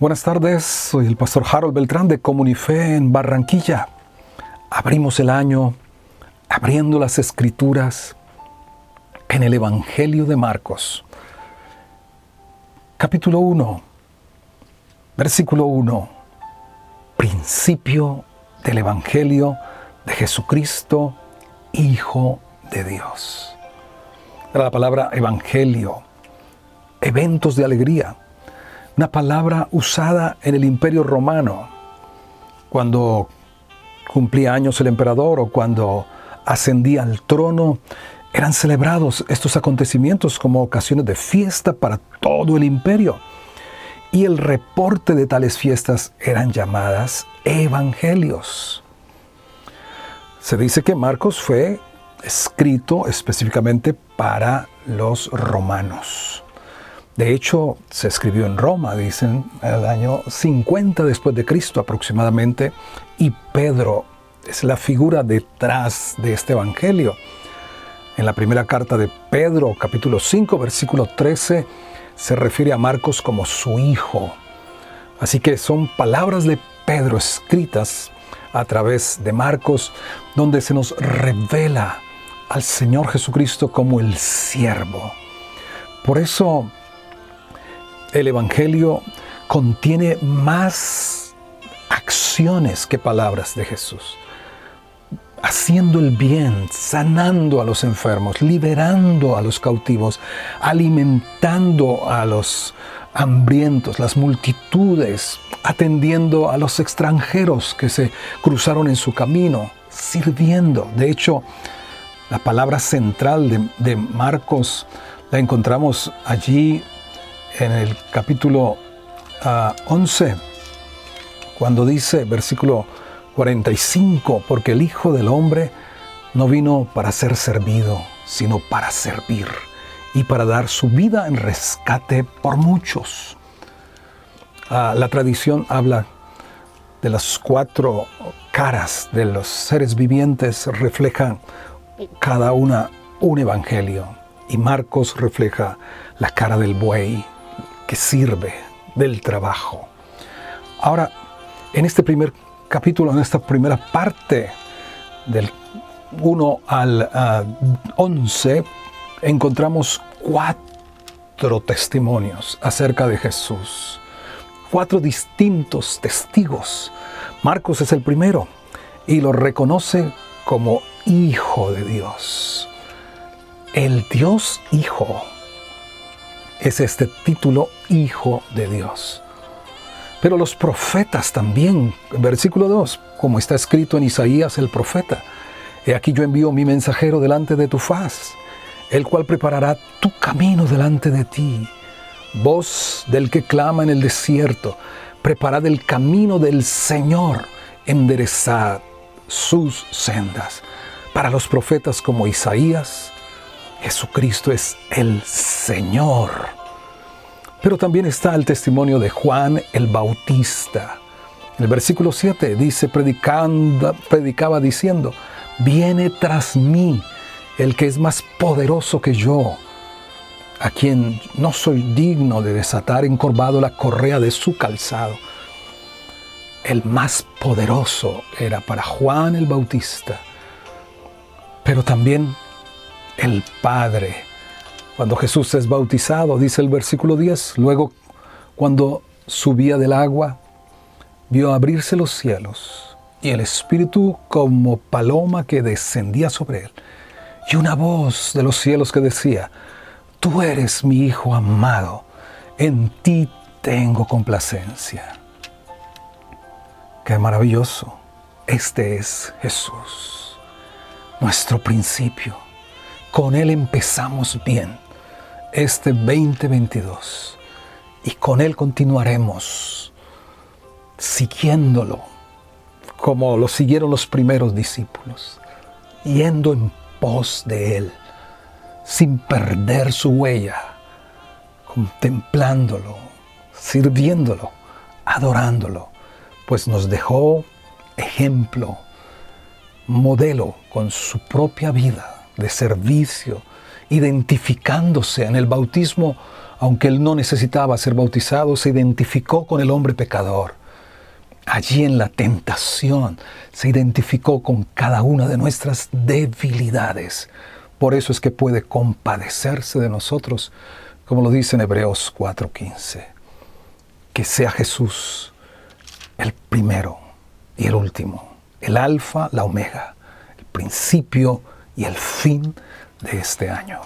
Buenas tardes, soy el pastor Harold Beltrán de Comunife en Barranquilla. Abrimos el año abriendo las escrituras en el Evangelio de Marcos, capítulo 1, versículo 1, principio del Evangelio de Jesucristo, Hijo de Dios. Era la palabra Evangelio, eventos de alegría una palabra usada en el imperio romano, cuando cumplía años el emperador o cuando ascendía al trono, eran celebrados estos acontecimientos como ocasiones de fiesta para todo el imperio. Y el reporte de tales fiestas eran llamadas evangelios. Se dice que Marcos fue escrito específicamente para los romanos. De hecho, se escribió en Roma, dicen, en el año 50 después de Cristo aproximadamente, y Pedro es la figura detrás de este evangelio. En la primera carta de Pedro, capítulo 5, versículo 13, se refiere a Marcos como su hijo. Así que son palabras de Pedro escritas a través de Marcos, donde se nos revela al Señor Jesucristo como el siervo. Por eso el Evangelio contiene más acciones que palabras de Jesús. Haciendo el bien, sanando a los enfermos, liberando a los cautivos, alimentando a los hambrientos, las multitudes, atendiendo a los extranjeros que se cruzaron en su camino, sirviendo. De hecho, la palabra central de, Marcos la encontramos allí en el capítulo 11, ah, cuando dice, versículo 45, porque el Hijo del Hombre no vino para ser servido, sino para servir y para dar su vida en rescate por muchos. Ah, la tradición habla de las cuatro caras de los seres vivientes, reflejan cada una un evangelio. Y Marcos refleja la cara del buey, que sirve del trabajo. Ahora, en este primer capítulo, en esta primera parte del 1 al 11, encontramos cuatro testimonios acerca de Jesús. Cuatro distintos testigos. Marcos es el primero y lo reconoce como Hijo de Dios. El Dios Hijo es este título Hijo de Dios. Pero los profetas también, versículo 2, como está escrito en Isaías el profeta, He aquí yo envío mi mensajero delante de tu faz, el cual preparará tu camino delante de ti. Voz del que clama en el desierto, preparad el camino del Señor, enderezad sus sendas. Para los profetas como Isaías, Jesucristo es el Señor. Pero también está el testimonio de Juan el Bautista. El versículo 7 dice, predicando, predicaba diciendo, viene tras mí el que es más poderoso que yo, a quien no soy digno de desatar encorvado la correa de su calzado. El más poderoso era para Juan el Bautista, pero también el Padre. Cuando Jesús es bautizado, dice el versículo 10, luego cuando subía del agua, vio abrirse los cielos y el Espíritu como paloma que descendía sobre él, y una voz de los cielos que decía, Tú eres mi Hijo amado, en ti tengo complacencia. Qué maravilloso. Este es Jesús, nuestro principio con Él empezamos bien este 2022 y con Él continuaremos siguiéndolo como lo siguieron los primeros discípulos, yendo en pos de Él, sin perder su huella, contemplándolo, sirviéndolo, adorándolo, pues nos dejó ejemplo, modelo con su propia vida de servicio, identificándose en el bautismo, aunque él no necesitaba ser bautizado, se identificó con el hombre pecador. Allí en la tentación se identificó con cada una de nuestras debilidades. Por eso es que puede compadecerse de nosotros, como lo dice en Hebreos 4:15. Que sea Jesús el primero y el último, el alfa, la omega, el principio y el fin de este año.